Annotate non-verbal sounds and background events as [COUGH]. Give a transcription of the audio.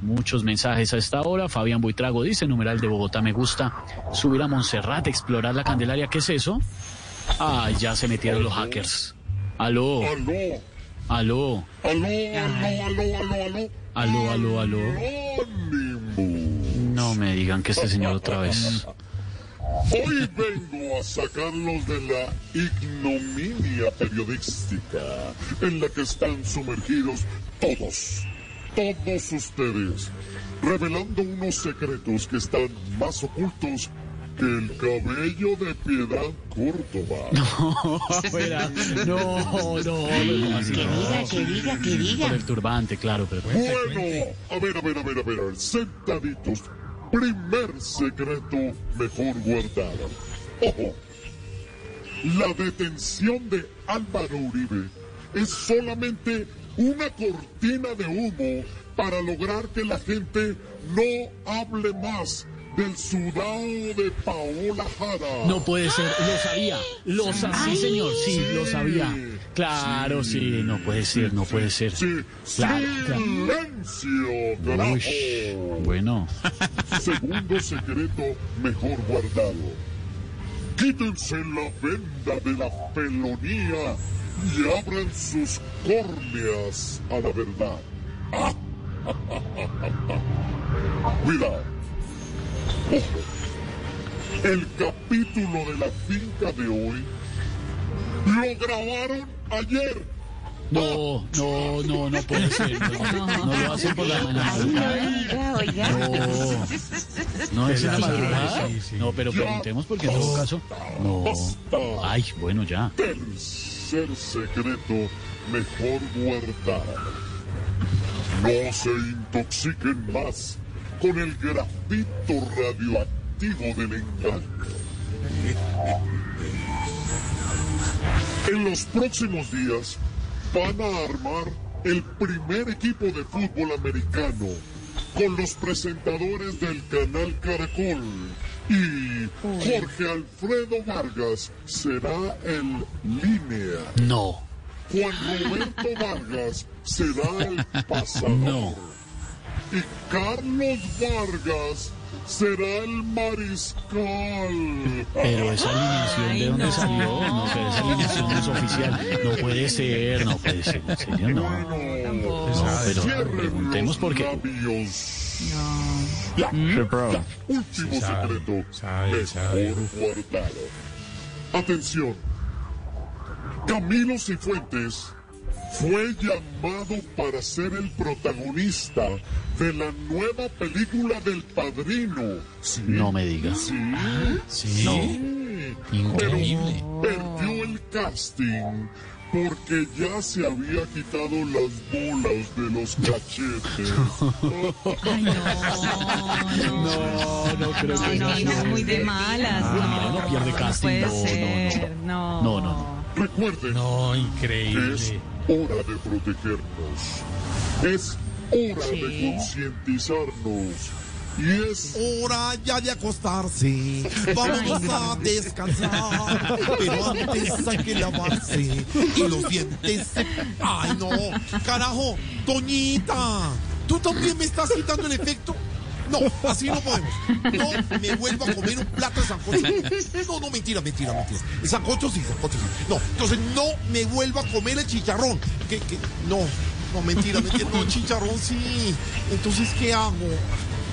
Muchos mensajes a esta hora. Fabián Buitrago dice, numeral de Bogotá me gusta. Subir a Montserrat, explorar la Candelaria. ¿Qué es eso? Ah, ya se metieron los hackers. Aló, Aló, aló, aló, aló, aló, aló, aló. aló, aló. No me digan que este señor otra vez. Hoy vengo a sacarlos de la ignominia periodística en la que están sumergidos todos, todos ustedes, revelando unos secretos que están más ocultos que el cabello de Piedad Córdoba. [LAUGHS] Espera, no, no, no, así Que no. diga, que diga, que diga. el turbante, claro, pero... Bueno, a ver, a ver, a ver, a ver, sentaditos. Primer secreto mejor guardado. Ojo, la detención de Álvaro Uribe es solamente una cortina de humo para lograr que la gente no hable más del sudado de Paola Jara. No puede ser, lo sabía, lo sabía, sí señor, sí, lo sabía. Claro, sí, no puede ser, no puede ser. Sí, Claro, claro. silencio. Uy, bueno, [LAUGHS] Segundo secreto mejor guardado. Quítense la venda de la felonía y abran sus córneas a la verdad. [LAUGHS] Cuidado. El capítulo de la finca de hoy lo grabaron ayer. no, no, no, no puede ser, [LAUGHS] no, no lo hacen por la oiga. No, no es en la madrugada. No, pero preguntemos porque en todo caso. No. Ay, bueno, ya. Tercer secreto mejor guardado. No se intoxiquen más con el grafito radioactivo del engaño. En los próximos días van a armar el primer equipo de fútbol americano con los presentadores del canal Caracol. Y Jorge Alfredo Vargas será el línea. No. Juan Roberto Vargas será el [LAUGHS] pasador. No. Y Carlos Vargas será el mariscal. Pero esa alineación, ¿de dónde salió? No, pero esa alineación no es oficial. No puede ser, no puede ser, en serio, no. No, pero Cierren preguntemos los por qué. Último secreto. mejor guardado. Atención. Camilo Cifuentes fue llamado para ser el protagonista de la nueva película del Padrino. ¿Sí? No me diga. Sí. Sí. No. Pero perdió el casting porque ya se había quitado las bolas de los cachetes. No, no creo que No, no, muy de malas. Ah, no pierde casting, no, no, no. ser, no. No, no, no. Recuerden, No, es increíble. hora de protegernos. Es hora de concientizarnos. Y es hora ya de acostarse. Vamos a descansar. Pero antes hay que lavarse. Y los dientes. se- Ay, no. Carajo, Toñita. ¿Tú también me estás quitando el efecto? No, así no podemos. No me vuelvo a comer un plato de sancocho. No, no, mentira, mentira, mentira. El sancocho sí, sancocho sí. No, entonces no me vuelvo a comer el chicharrón. Que, que, no, no, mentira, mentira. No, chicharrón sí. Entonces, ¿qué hago?